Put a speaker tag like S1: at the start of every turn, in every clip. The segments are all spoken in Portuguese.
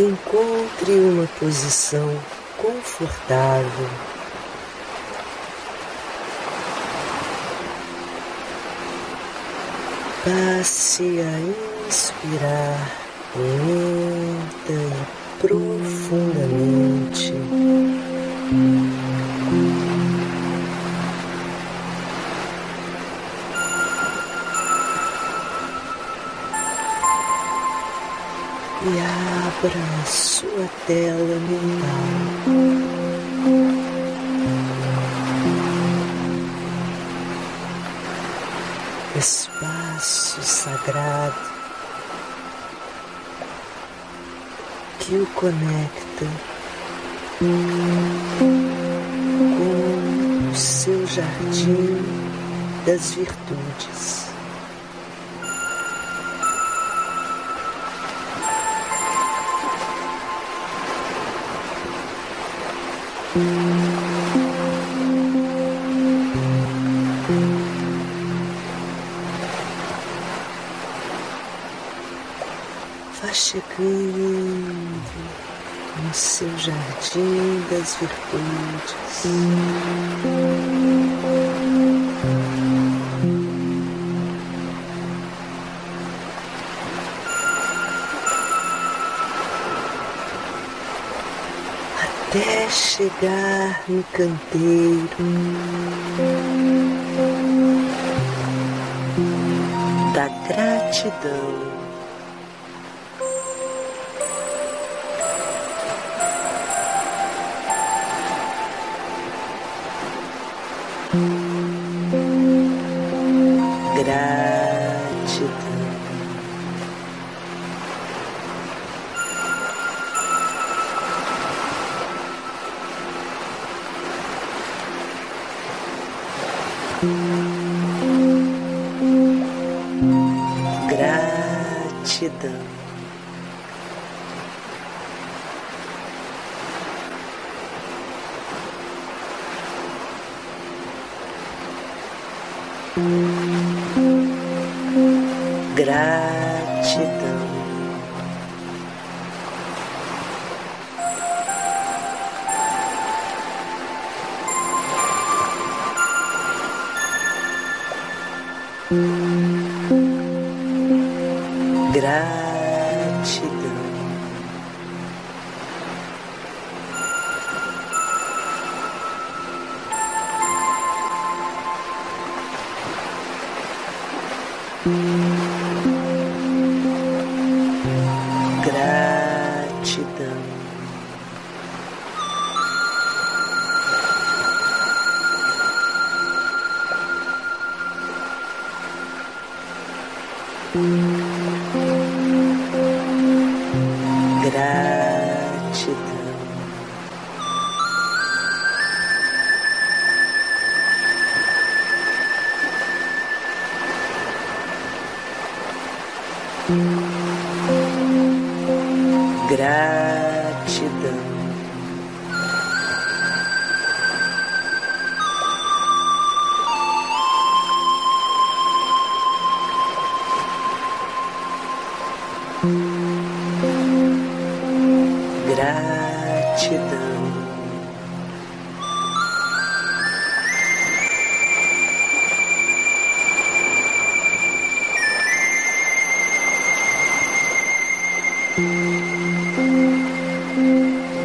S1: Encontre uma posição confortável. Passe a inspirar lenta e profundamente. E abra a sua tela mental. Espaço sagrado que o conecta com o seu jardim das virtudes. Vá chegando no seu jardim das virtudes. Chegar no canteiro da gratidão. Gratidão. Gratidão.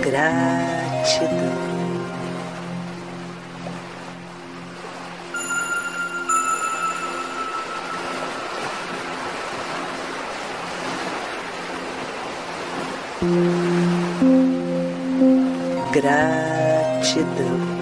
S1: Gratidão. Gratidão.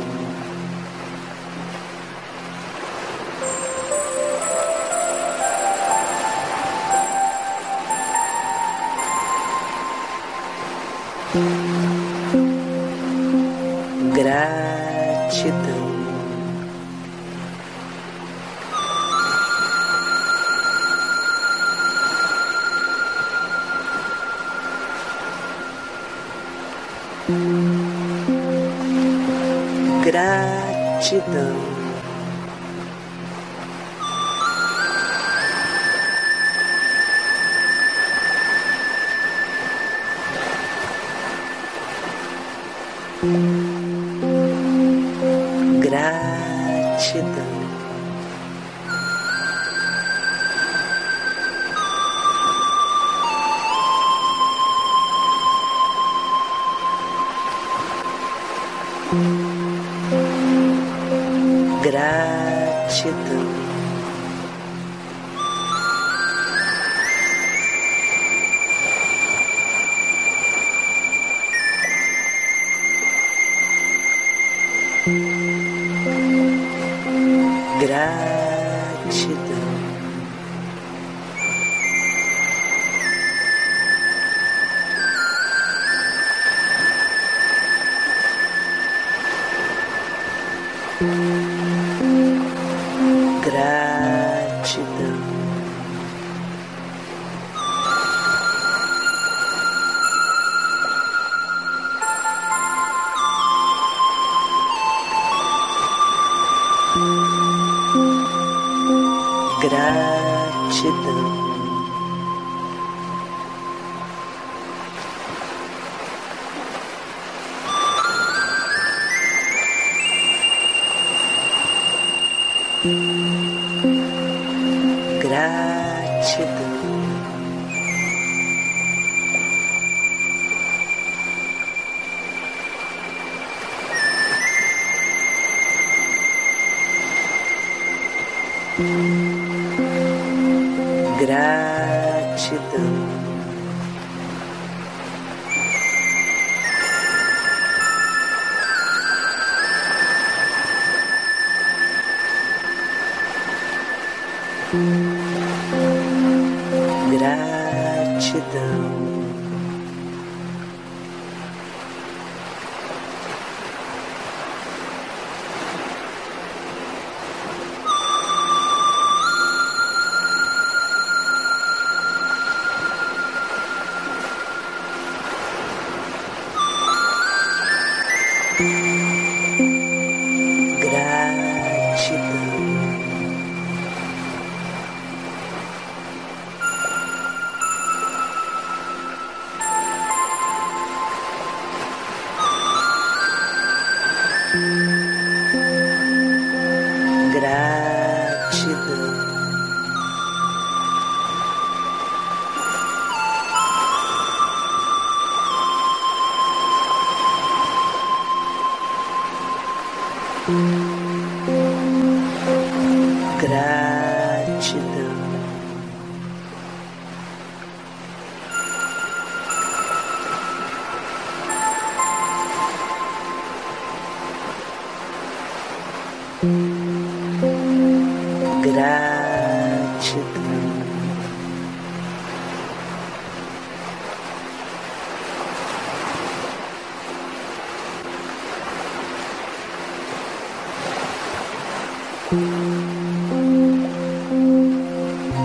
S1: Gratidão. Gratidão. Gratidão. Gratidão. Thank mm -hmm. you.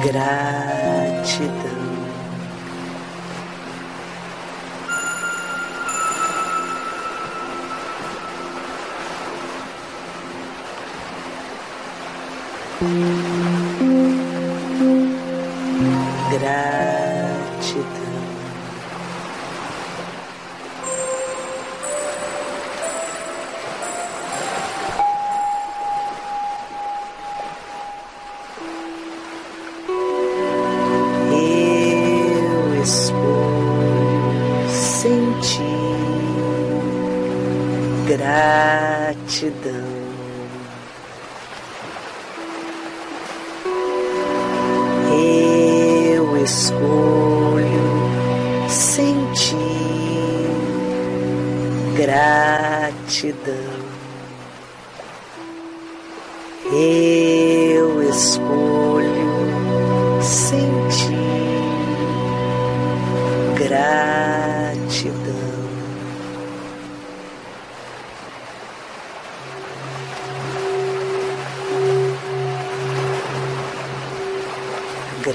S1: Gratidão. Gratidão. Eu escolho sentir gratidão. Eu escolho sentir gratidão.